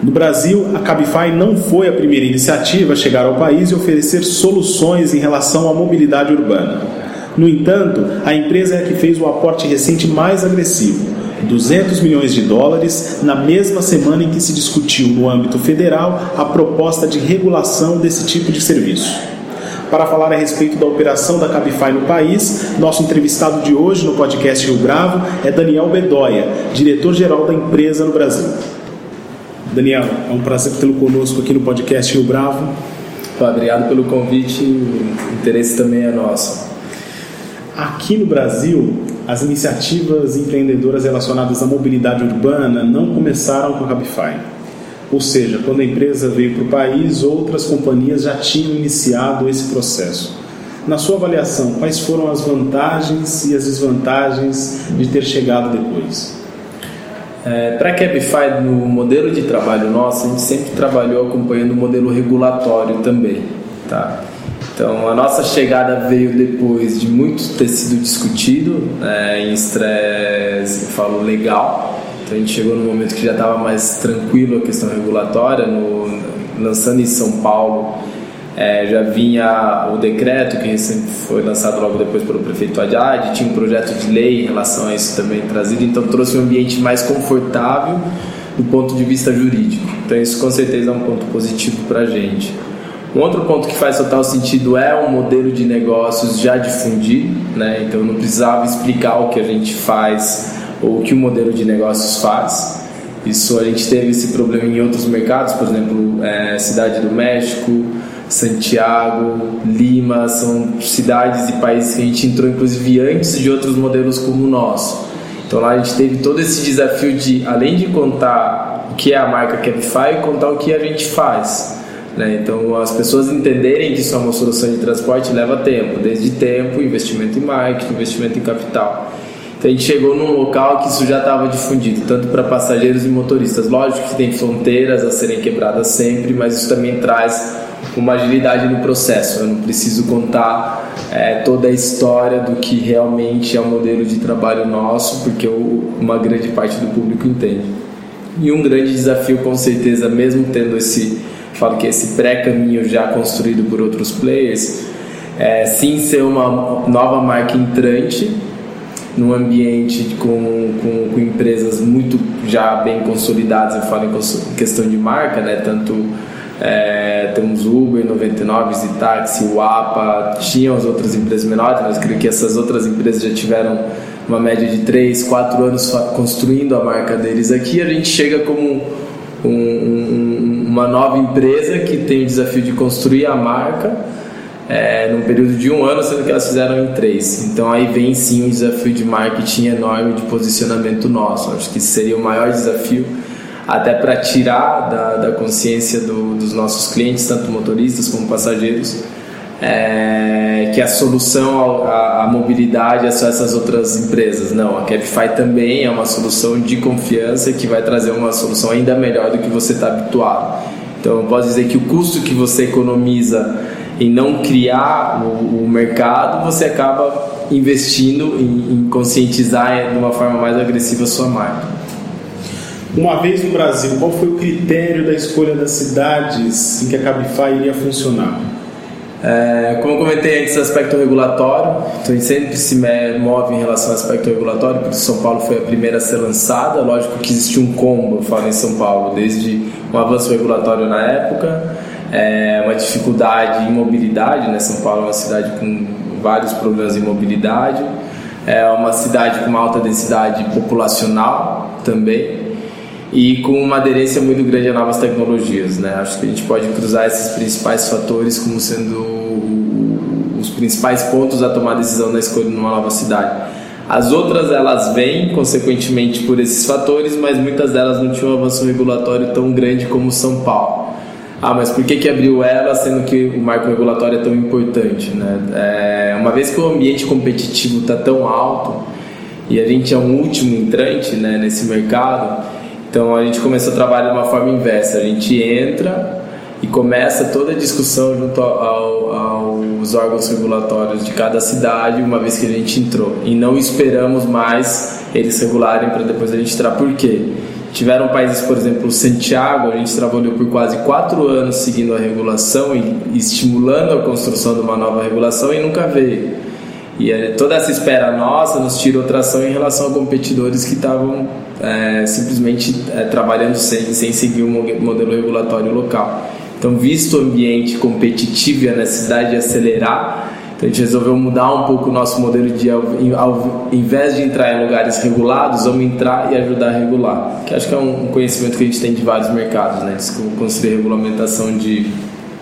No Brasil, a Cabify não foi a primeira iniciativa a chegar ao país e oferecer soluções em relação à mobilidade urbana. No entanto, a empresa é a que fez o aporte recente mais agressivo, 200 milhões de dólares, na mesma semana em que se discutiu no âmbito federal a proposta de regulação desse tipo de serviço. Para falar a respeito da operação da Cabify no país, nosso entrevistado de hoje no podcast Rio Bravo é Daniel Bedoya, diretor-geral da empresa no Brasil. Daniel, é um prazer tê-lo conosco aqui no podcast Rio Bravo. Obrigado pelo convite, o interesse também é nosso. Aqui no Brasil, as iniciativas empreendedoras relacionadas à mobilidade urbana não começaram com a Cabify. Ou seja, quando a empresa veio para o país, outras companhias já tinham iniciado esse processo. Na sua avaliação, quais foram as vantagens e as desvantagens de ter chegado depois? É, Para a Cabify, no modelo de trabalho nosso, a gente sempre trabalhou acompanhando o modelo regulatório também. Tá? Então, a nossa chegada veio depois de muito ter sido discutido é, em estresse, falo legal. Então, a gente chegou no momento que já estava mais tranquilo a questão regulatória, no, lançando em São Paulo é, já vinha o decreto que foi lançado logo depois pelo prefeito Haddad, tinha um projeto de lei em relação a isso também trazido, então trouxe um ambiente mais confortável do ponto de vista jurídico. Então isso com certeza é um ponto positivo para a gente. Um outro ponto que faz total sentido é um modelo de negócios já difundido, né? então não precisava explicar o que a gente faz ou o que o modelo de negócios faz. Isso a gente teve esse problema em outros mercados, por exemplo, é, Cidade do México, Santiago, Lima, são cidades e países que a gente entrou inclusive antes de outros modelos como o nosso. Então lá a gente teve todo esse desafio de, além de contar o que é a marca Cabify, contar o que a gente faz. Né? Então as pessoas entenderem que isso é uma solução de transporte leva tempo, desde tempo, investimento em marketing, investimento em capital. Então a gente chegou num local que isso já estava difundido, tanto para passageiros e motoristas. Lógico que tem fronteiras a serem quebradas sempre, mas isso também traz uma agilidade no processo. Eu não preciso contar é, toda a história do que realmente é o modelo de trabalho nosso, porque eu, uma grande parte do público entende. E um grande desafio, com certeza, mesmo tendo esse, falo que esse pré-caminho já construído por outros players, é sim ser uma nova marca entrante num ambiente com, com, com, empresas muito já bem consolidadas, eu falo em questão de marca, né? tanto é, temos Uber, 99, Zitaxi, Wapa, tinham as outras empresas menores, mas creio que essas outras empresas já tiveram uma média de 3, 4 anos construindo a marca deles aqui. A gente chega como um, um, uma nova empresa que tem o desafio de construir a marca é, num período de um ano, sendo que elas fizeram em três. Então aí vem sim um desafio de marketing enorme de posicionamento nosso. Acho que seria o maior desafio até para tirar da, da consciência do, dos nossos clientes, tanto motoristas como passageiros, é, que a solução à, mobilidade é só essas outras empresas. Não, a Cabify também é uma solução de confiança que vai trazer uma solução ainda melhor do que você está habituado. Então, eu posso dizer que o custo que você economiza em não criar o, o mercado, você acaba investindo em, em conscientizar de uma forma mais agressiva a sua marca. Uma vez no Brasil, qual foi o critério da escolha das cidades em que a Cabify iria funcionar? É, como eu comentei antes, aspecto regulatório, então a gente sempre se move em relação ao aspecto regulatório, porque São Paulo foi a primeira a ser lançada. Lógico que existiu um combo, eu falo em São Paulo, desde um avanço regulatório na época, é, uma dificuldade em mobilidade, né? São Paulo é uma cidade com vários problemas de mobilidade, é uma cidade com uma alta densidade populacional também e com uma aderência muito grande a novas tecnologias. Né? Acho que a gente pode cruzar esses principais fatores como sendo os principais pontos a tomar a decisão da escolha numa nova cidade. As outras elas vêm consequentemente por esses fatores, mas muitas delas não tinham um avanço regulatório tão grande como São Paulo. Ah, mas por que, que abriu ela sendo que o marco regulatório é tão importante? Né? É, uma vez que o ambiente competitivo está tão alto e a gente é um último entrante né, nesse mercado, então a gente começou a trabalhar de uma forma inversa. A gente entra e começa toda a discussão junto ao, aos órgãos regulatórios de cada cidade, uma vez que a gente entrou. E não esperamos mais eles regularem para depois a gente entrar. Por quê? Tiveram países, por exemplo, Santiago, a gente trabalhou por quase quatro anos seguindo a regulação e estimulando a construção de uma nova regulação e nunca veio. E eh, toda essa espera nossa nos tirou tração em relação a competidores que estavam é, simplesmente é, trabalhando sem, sem seguir o modelo regulatório local. Então, visto o ambiente competitivo e a necessidade de acelerar, então a gente resolveu mudar um pouco o nosso modelo de, ao, ao invés de entrar em lugares regulados, vamos entrar e ajudar a regular. Que acho que é um conhecimento que a gente tem de vários mercados, né? De construir regulamentação de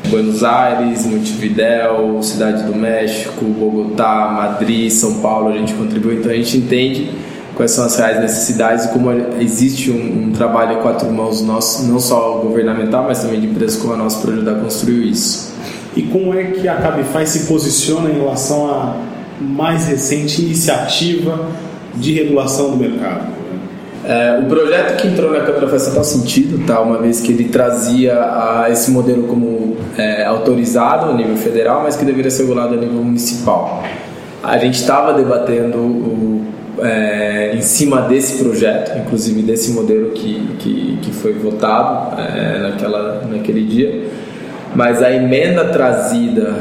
Buenos Aires, Montevidéu, Cidade do México, Bogotá, Madrid, São Paulo, a gente contribuiu. Então a gente entende quais são as reais necessidades e como existe um, um trabalho a quatro mãos nosso, não só governamental, mas também de empresas como a nossa para ajudar a construir isso. E como é que a Cabify se posiciona em relação à mais recente iniciativa de regulação do mercado? É, o projeto que entrou na Câmara faz total sentido, tá? uma vez que ele trazia a, esse modelo como é, autorizado a nível federal, mas que deveria ser regulado a nível municipal. A gente estava debatendo o, é, em cima desse projeto, inclusive desse modelo que, que, que foi votado é, naquela, naquele dia, mas a emenda trazida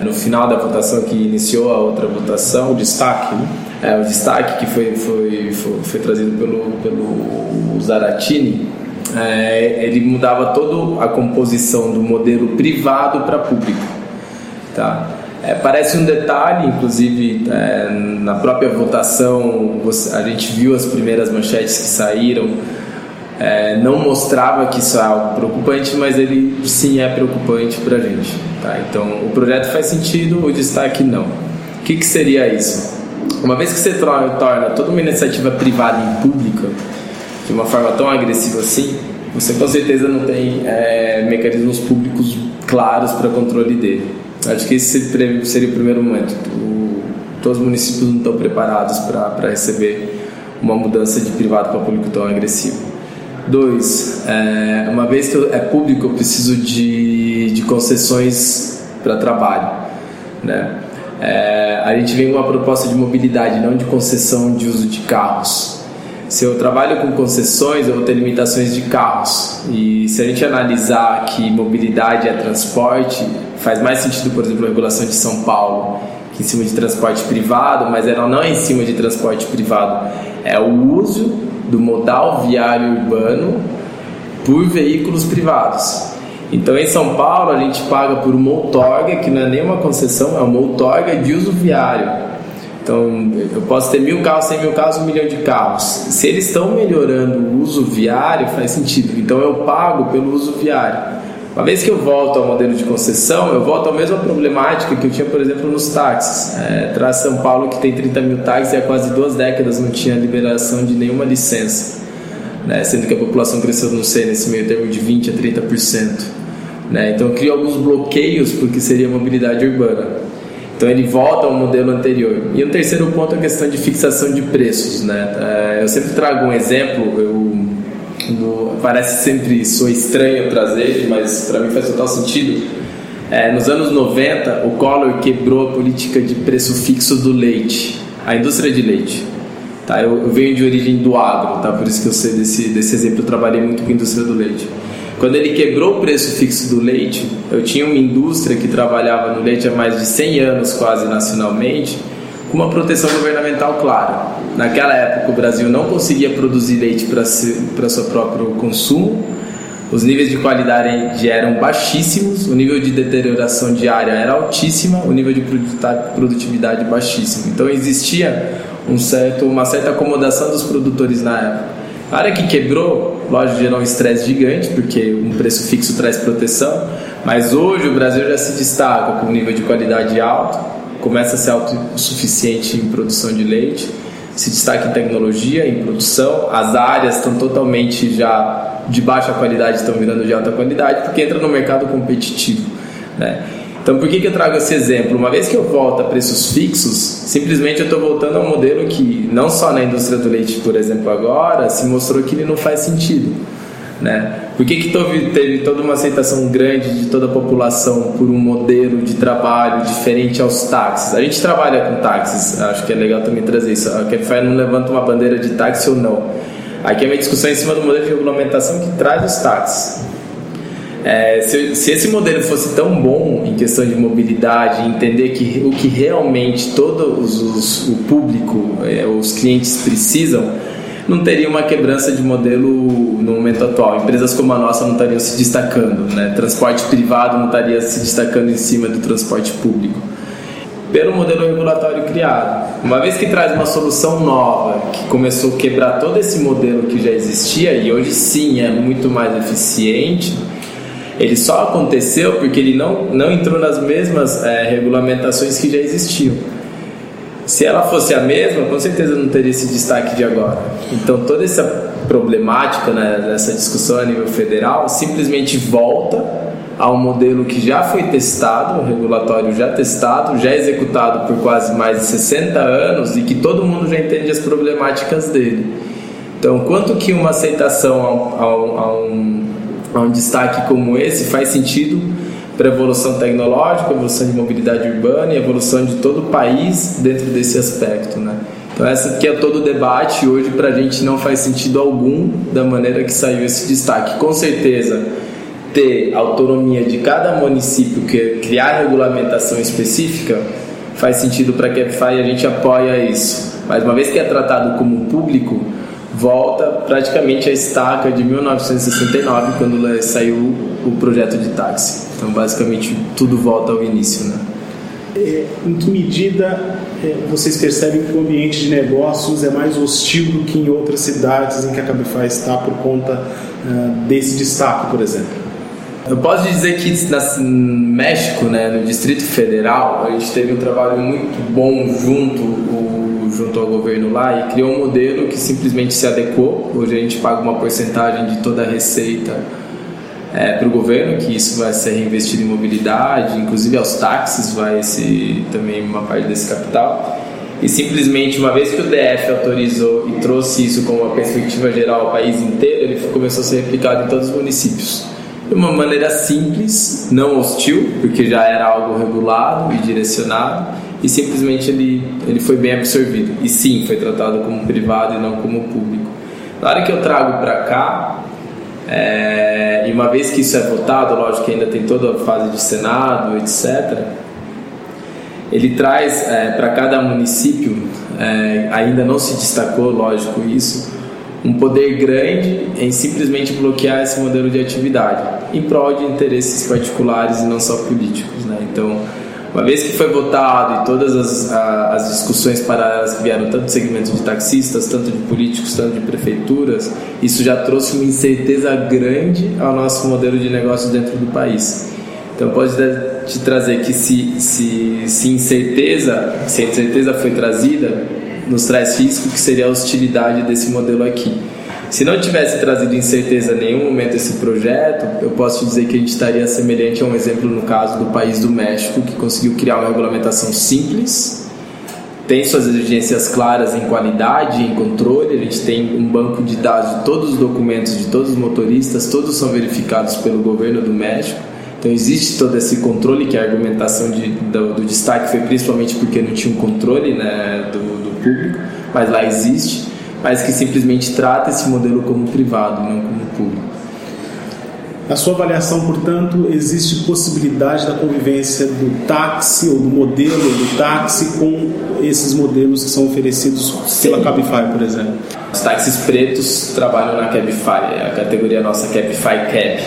no final da votação que iniciou a outra votação, o destaque, né? É, o destaque que foi, foi, foi, foi trazido pelo, pelo Zaratini, é, ele mudava toda a composição do modelo privado para público. Tá? É, parece um detalhe, inclusive é, na própria votação a gente viu as primeiras manchetes que saíram, é, não mostrava que isso é algo preocupante, mas ele sim é preocupante para a gente. Tá? Então o projeto faz sentido, o destaque não. O que, que seria isso? Uma vez que você torna toda uma iniciativa privada em pública, de uma forma tão agressiva assim, você com certeza não tem é, mecanismos públicos claros para controle dele. Acho que esse seria o primeiro momento. O, todos os municípios não estão preparados para receber uma mudança de privado para público tão agressivo. Dois, é, uma vez que é público, eu preciso de, de concessões para trabalho. Né? É, a gente vem com uma proposta de mobilidade, não de concessão de uso de carros. Se eu trabalho com concessões, eu vou ter limitações de carros. E se a gente analisar que mobilidade é transporte, faz mais sentido, por exemplo, a regulação de São Paulo, que em cima de transporte privado, mas ela não é em cima de transporte privado, é o uso do modal viário urbano por veículos privados. Então, em São Paulo, a gente paga por uma outorga, que não é nem uma concessão, é uma outorga de uso viário. Então, eu posso ter mil carros, cem mil carros, um milhão de carros. Se eles estão melhorando o uso viário, faz sentido. Então, eu pago pelo uso viário. Uma vez que eu volto ao modelo de concessão, eu volto à mesma problemática que eu tinha, por exemplo, nos táxis. É, traz São Paulo, que tem 30 mil táxis e há quase duas décadas não tinha liberação de nenhuma licença. Né? Sendo que a população cresceu, não sei, nesse meio termo de 20% a 30%. Né? Então, cria alguns bloqueios porque seria mobilidade urbana. Então ele volta ao modelo anterior. E o terceiro ponto é a questão de fixação de preços. Né? É, eu sempre trago um exemplo, eu, do, parece sempre sou estranho trazer, mas para mim faz total sentido. É, nos anos 90, o Collor quebrou a política de preço fixo do leite, a indústria de leite. Tá, eu, venho de origem do agro, tá? por isso que eu sei desse, desse exemplo, eu trabalhei muito com a indústria do leite. Quando ele quebrou o preço fixo do leite, eu tinha uma indústria que trabalhava no leite há mais de 100 anos, quase nacionalmente, com uma proteção governamental clara. Naquela época, o Brasil não conseguia produzir leite para seu próprio consumo, os níveis de qualidade eram baixíssimos, o nível de deterioração diária era altíssima, o nível de produtividade baixíssimo. Então existia um certo, uma certa acomodação dos produtores na época. A área que quebrou, lógico, gerou um estresse gigante, porque um preço fixo traz proteção, mas hoje o Brasil já se destaca com um nível de qualidade alto, começa a ser autossuficiente em produção de leite, se destaca em tecnologia, em produção. As áreas estão totalmente já de baixa qualidade, estão virando de alta qualidade, porque entra no mercado competitivo. Né? Então, por que, que eu trago esse exemplo? Uma vez que eu volto a preços fixos, simplesmente eu estou voltando a um modelo que, não só na indústria do leite, por exemplo, agora, se mostrou que ele não faz sentido. Né? Por que, que teve toda uma aceitação grande de toda a população por um modelo de trabalho diferente aos táxis? A gente trabalha com táxis, acho que é legal também trazer isso. A Capify não levanta uma bandeira de táxi ou não. Aqui é uma discussão em cima do modelo de regulamentação que traz os táxis. É, se, se, esse modelo fosse tão bom em questão de mobilidade, entender que o que realmente todo os, os, o público, é, os clientes precisam, não teria uma quebrança de modelo no momento atual. Empresas como a nossa não estariam se destacando, né? transporte privado não estaria se destacando em cima do transporte público. Pelo modelo regulatório criado. Uma vez que traz uma solução nova, que começou a quebrar todo esse modelo que já existia e hoje sim é muito mais eficiente, ele só aconteceu porque ele não, não entrou nas mesmas é, regulamentações que já existiam. Se ela fosse a mesma, com certeza não teria esse destaque de agora. Então, toda essa problemática né, nessa discussão a nível federal simplesmente volta ao modelo que já foi testado, um regulatório já testado, já executado por quase mais de 60 anos e que todo mundo já entende as problemáticas dele. Então, quanto que uma aceitação a, a, a, um, a um destaque como esse faz sentido para a evolução tecnológica, evolução de mobilidade urbana e evolução de todo o país dentro desse aspecto, né? Então essa que é todo o debate hoje para a gente não faz sentido algum da maneira que saiu esse destaque. Com certeza ter autonomia de cada município que criar regulamentação específica faz sentido para a Capify e a gente apoia isso. Mas uma vez que é tratado como público, volta praticamente à estaca de 1969 quando saiu o projeto de táxi. Então, basicamente, tudo volta ao início, né? É, em que medida é, vocês percebem que o ambiente de negócios é mais hostil do que em outras cidades em que a Cabify está por conta uh, desse destaque, por exemplo? Eu posso dizer que no México, né, no Distrito Federal, a gente teve um trabalho muito bom junto, junto ao governo lá e criou um modelo que simplesmente se adequou. Hoje a gente paga uma porcentagem de toda a receita é, para o governo, que isso vai ser reinvestido em mobilidade, inclusive aos táxis vai ser também uma parte desse capital. E simplesmente, uma vez que o DF autorizou e trouxe isso como uma perspectiva geral ao país inteiro, ele começou a ser replicado em todos os municípios. De uma maneira simples, não hostil, porque já era algo regulado e direcionado, e simplesmente ele, ele foi bem absorvido. E sim, foi tratado como privado e não como público. Na hora que eu trago para cá, é, e uma vez que isso é votado, lógico que ainda tem toda a fase de Senado, etc., ele traz é, para cada município, é, ainda não se destacou, lógico, isso, um poder grande em simplesmente bloquear esse modelo de atividade, em prol de interesses particulares e não só políticos. Né? Então, uma vez que foi votado e todas as, as discussões paralelas que vieram, tanto do segmento de taxistas, tanto de políticos, tanto de prefeituras, isso já trouxe uma incerteza grande ao nosso modelo de negócio dentro do país. Então pode te trazer que se, se, se incerteza, se a incerteza foi trazida, nos traz risco que seria a hostilidade desse modelo aqui. Se não tivesse trazido incerteza em nenhum momento esse projeto, eu posso te dizer que a gente estaria semelhante a um exemplo no caso do país do México, que conseguiu criar uma regulamentação simples, tem suas exigências claras em qualidade, em controle. A gente tem um banco de dados de todos os documentos de todos os motoristas, todos são verificados pelo governo do México. Então existe todo esse controle que a argumentação de, do, do, destaque foi principalmente porque não tinha um controle né, do, do público, mas lá existe mas que simplesmente trata esse modelo como privado, não como público. Na sua avaliação, portanto, existe possibilidade da convivência do táxi ou do modelo do táxi com esses modelos que são oferecidos Sim. pela Cabify, por exemplo? Os táxis pretos trabalham na Cabify, é a categoria nossa Cabify Cab.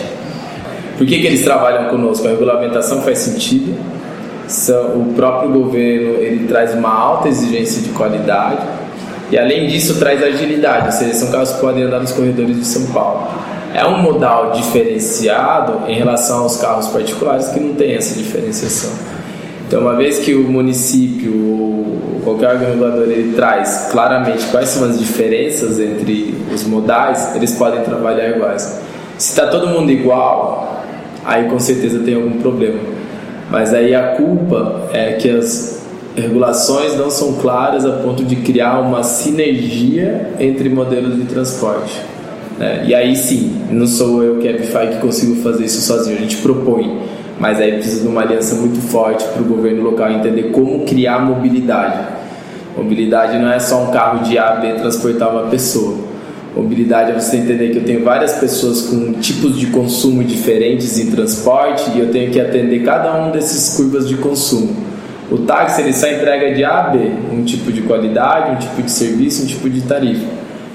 Por que, que eles trabalham conosco? A regulamentação faz sentido, o próprio governo ele traz uma alta exigência de qualidade, e além disso, traz agilidade, ou seja, são carros que podem andar nos corredores de São Paulo. É um modal diferenciado em relação aos carros particulares que não tem essa diferenciação. Então, uma vez que o município ou qualquer organizador ele traz claramente quais são as diferenças entre os modais, eles podem trabalhar iguais. Se está todo mundo igual, aí com certeza tem algum problema. Mas aí a culpa é que as regulações não são claras a ponto de criar uma sinergia entre modelos de transporte. Né? E aí sim, não sou eu, Cabify, que consigo fazer isso sozinho, a gente propõe mas aí precisa de uma aliança muito forte para o governo local entender como criar mobilidade. Mobilidade não é só um carro de A a B transportar uma pessoa. Mobilidade é você entender que eu tenho várias pessoas com tipos de consumo diferentes em transporte e eu tenho que atender cada um desses curvas de consumo. O táxi ele só entrega de A a B, um tipo de qualidade, um tipo de serviço, um tipo de tarifa.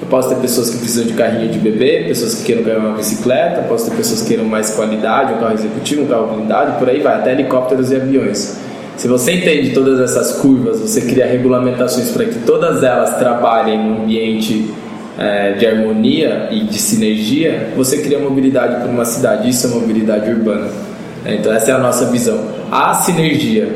Eu posso ter pessoas que precisam de carrinho de bebê, pessoas que queiram ganhar uma bicicleta, posso ter pessoas que queiram mais qualidade, um carro executivo, um carro blindado, por aí vai, até helicópteros e aviões. Se você entende todas essas curvas, você cria regulamentações para que todas elas trabalhem num ambiente é, de harmonia e de sinergia, você cria mobilidade para uma cidade. Isso é mobilidade urbana. Então essa é a nossa visão. A sinergia.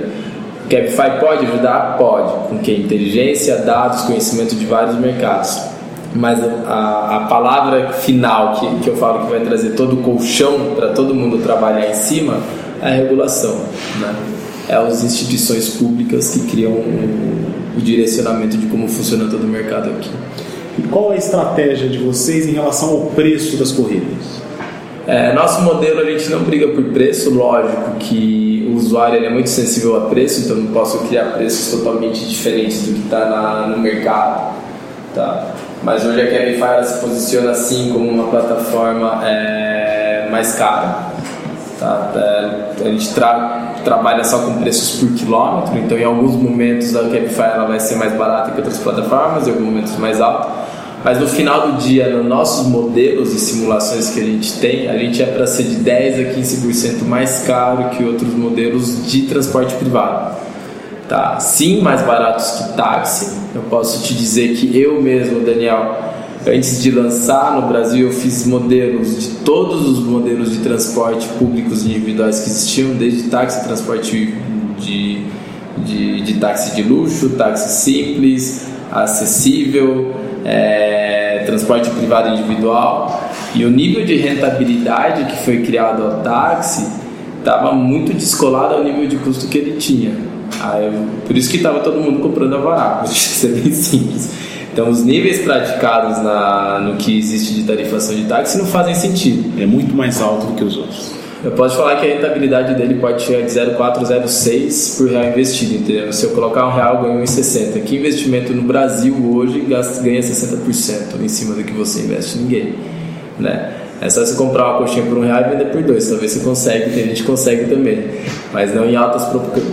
Cabify pode ajudar? Pode. Com que? Inteligência, dados, conhecimento de vários mercados mas a, a palavra final que, que eu falo que vai trazer todo o colchão para todo mundo trabalhar em cima é a regulação, né? É as instituições públicas que criam o, o direcionamento de como funciona todo o mercado aqui. E qual é a estratégia de vocês em relação ao preço das corridas? É, nosso modelo a gente não briga por preço, lógico que o usuário é muito sensível a preço, então não posso criar preços totalmente diferentes do que está no mercado. Tá? mas hoje a Cabify se posiciona assim como uma plataforma é, mais cara. Tá? É, a gente tra trabalha só com preços por quilômetro, então em alguns momentos a Cabify ela vai ser mais barata que outras plataformas, em alguns momentos mais alta. Mas no final do dia, nos nossos modelos e simulações que a gente tem, a gente é para ser de 10 a 15% mais caro que outros modelos de transporte privado tá? Sim, mais baratos que táxi. Eu posso te dizer que eu mesmo, Daniel, antes de lançar no Brasil, eu fiz modelos de todos os modelos de transporte públicos individuais que existiam, desde táxi, transporte de, de, de táxi de luxo, táxi simples, acessível, é, transporte privado individual. E o nível de rentabilidade que foi criado ao táxi estava muito descolado ao nível de custo que ele tinha. Aí, por isso que estava todo mundo comprando Avará, isso é bem simples. Então, os níveis praticados na, no que existe de tarifação de táxi não fazem sentido. É muito mais alto do que os outros. Eu posso falar que a rentabilidade dele pode chegar de 0,406 por real investido, entendeu? Se eu colocar um real, ganho 1,60. Que investimento no Brasil hoje ganha 60% em cima do que você investe? Ninguém, né? É só você comprar uma coxinha por um real e vender por dois. Talvez você consegue, tem gente que consegue também. Mas não em altas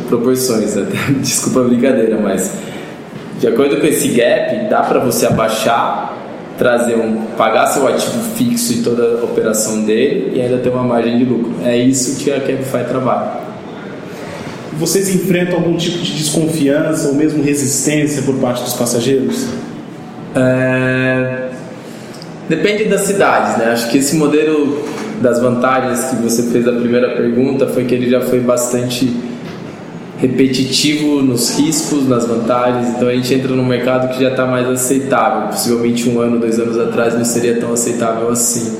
proporções. Né? Desculpa a brincadeira, mas de acordo com esse gap, dá para você abaixar, trazer um, pagar seu ativo fixo e toda a operação dele e ainda ter uma margem de lucro. É isso que a Cabify trabalha. Vocês enfrentam algum tipo de desconfiança ou mesmo resistência por parte dos passageiros? É Depende das cidades, né? Acho que esse modelo das vantagens que você fez a primeira pergunta foi que ele já foi bastante repetitivo nos riscos, nas vantagens. Então a gente entra num mercado que já está mais aceitável. Possivelmente um ano, dois anos atrás não seria tão aceitável assim.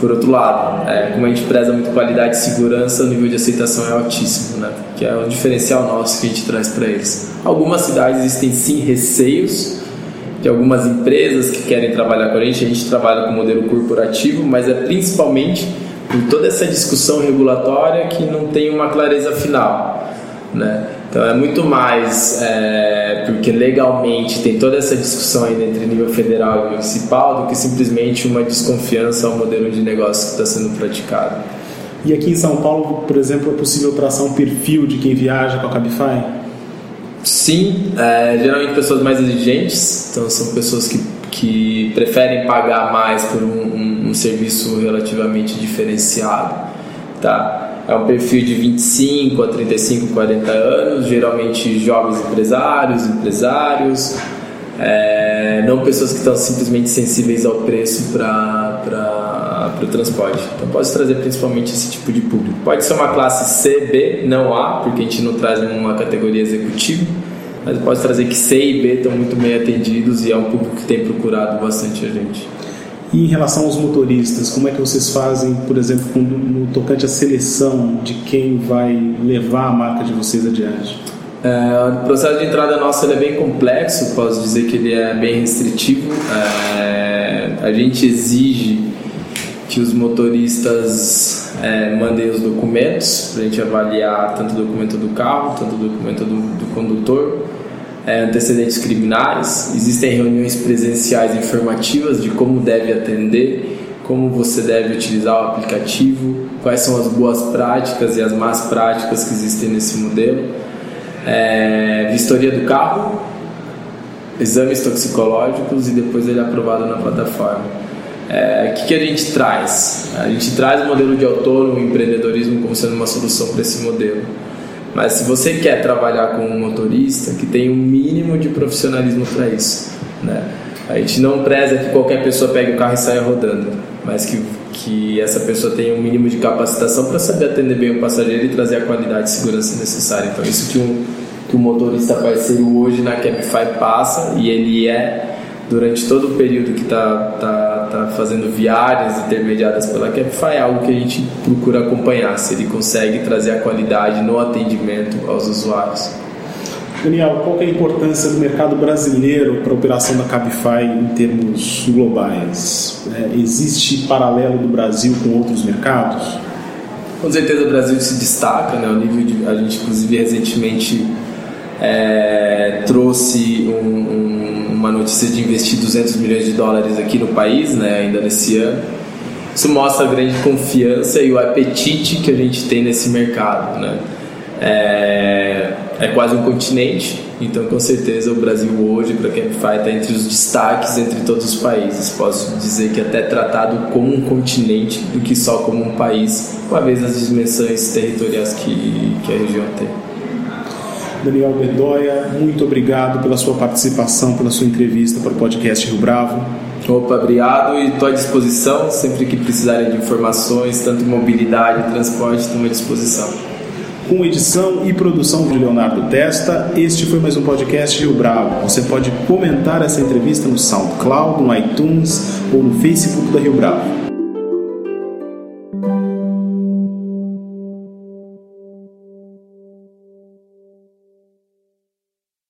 Por outro lado, é, como a gente preza muito qualidade e segurança, o nível de aceitação é altíssimo, né? Que é um diferencial nosso que a gente traz para eles. Algumas cidades existem sim receios de algumas empresas que querem trabalhar com a gente. A gente trabalha com modelo corporativo, mas é principalmente por toda essa discussão regulatória que não tem uma clareza final, né? Então é muito mais é, porque legalmente tem toda essa discussão ainda entre nível federal e municipal do que simplesmente uma desconfiança ao modelo de negócio que está sendo praticado. E aqui em São Paulo, por exemplo, é possível traçar um perfil de quem viaja com a Cabify? Sim, é, geralmente pessoas mais exigentes, então são pessoas que, que preferem pagar mais por um, um, um serviço relativamente diferenciado, tá? É um perfil de 25 a 35, 40 anos, geralmente jovens empresários, empresários, é, não pessoas que estão simplesmente sensíveis ao preço para o transporte. Então pode trazer principalmente esse tipo de público. Pode ser uma classe C, B, não A, porque a gente não traz uma categoria executiva, mas pode trazer que C e B estão muito bem atendidos e é um público que tem procurado bastante a gente. E em relação aos motoristas, como é que vocês fazem, por exemplo, no tocante à seleção de quem vai levar a marca de vocês adiante? É, o processo de entrada nosso é bem complexo, posso dizer que ele é bem restritivo. É, a gente exige que os motoristas é, mandem os documentos para a gente avaliar tanto o documento do carro, tanto o documento do, do condutor é, antecedentes criminais, existem reuniões presenciais informativas de como deve atender, como você deve utilizar o aplicativo, quais são as boas práticas e as más práticas que existem nesse modelo, é, vistoria do carro, exames toxicológicos e depois ele é aprovado na plataforma. É, o que, que, a gente traz? A gente traz o modelo de autônomo empreendedorismo como sendo uma solução para esse modelo. Mas se você quer trabalhar com um motorista que tem um mínimo de profissionalismo para isso, né? A gente não preza que qualquer pessoa pegue o carro e saia rodando, mas que, que essa pessoa tenha um mínimo de capacitação para saber atender bem o passageiro e trazer a qualidade e segurança necessária. Então, isso que um, que um motorista parceiro hoje na Cabify passa e ele é durante todo o período que está tá, tá fazendo viagens intermediadas pela Cabify, é algo que a gente procura acompanhar, se ele consegue trazer a qualidade no atendimento aos usuários. Daniel, qual é a importância do mercado brasileiro para a operação da Cabify em termos globais? É, existe paralelo do Brasil com outros mercados? Com certeza o Brasil se destaca, né? O nível de, a gente inclusive recentemente é, trouxe um, um, uma notícia de investir 200 milhões de dólares aqui no país, né, ainda nesse ano. Isso mostra a grande confiança e o apetite que a gente tem nesse mercado. Né? É, é quase um continente, então com certeza o Brasil hoje, para quem faz, está entre os destaques entre todos os países. Posso dizer que é até tratado como um continente do que só como um país, uma vez as dimensões territoriais que, que a região tem. Daniel Bedoya, muito obrigado pela sua participação, pela sua entrevista para o podcast Rio Bravo. Opa, obrigado e estou à disposição. Sempre que precisarem de informações, tanto mobilidade transporte, estou à disposição. Com edição e produção de Leonardo Testa, este foi mais um podcast Rio Bravo. Você pode comentar essa entrevista no SoundCloud, no iTunes ou no Facebook da Rio Bravo.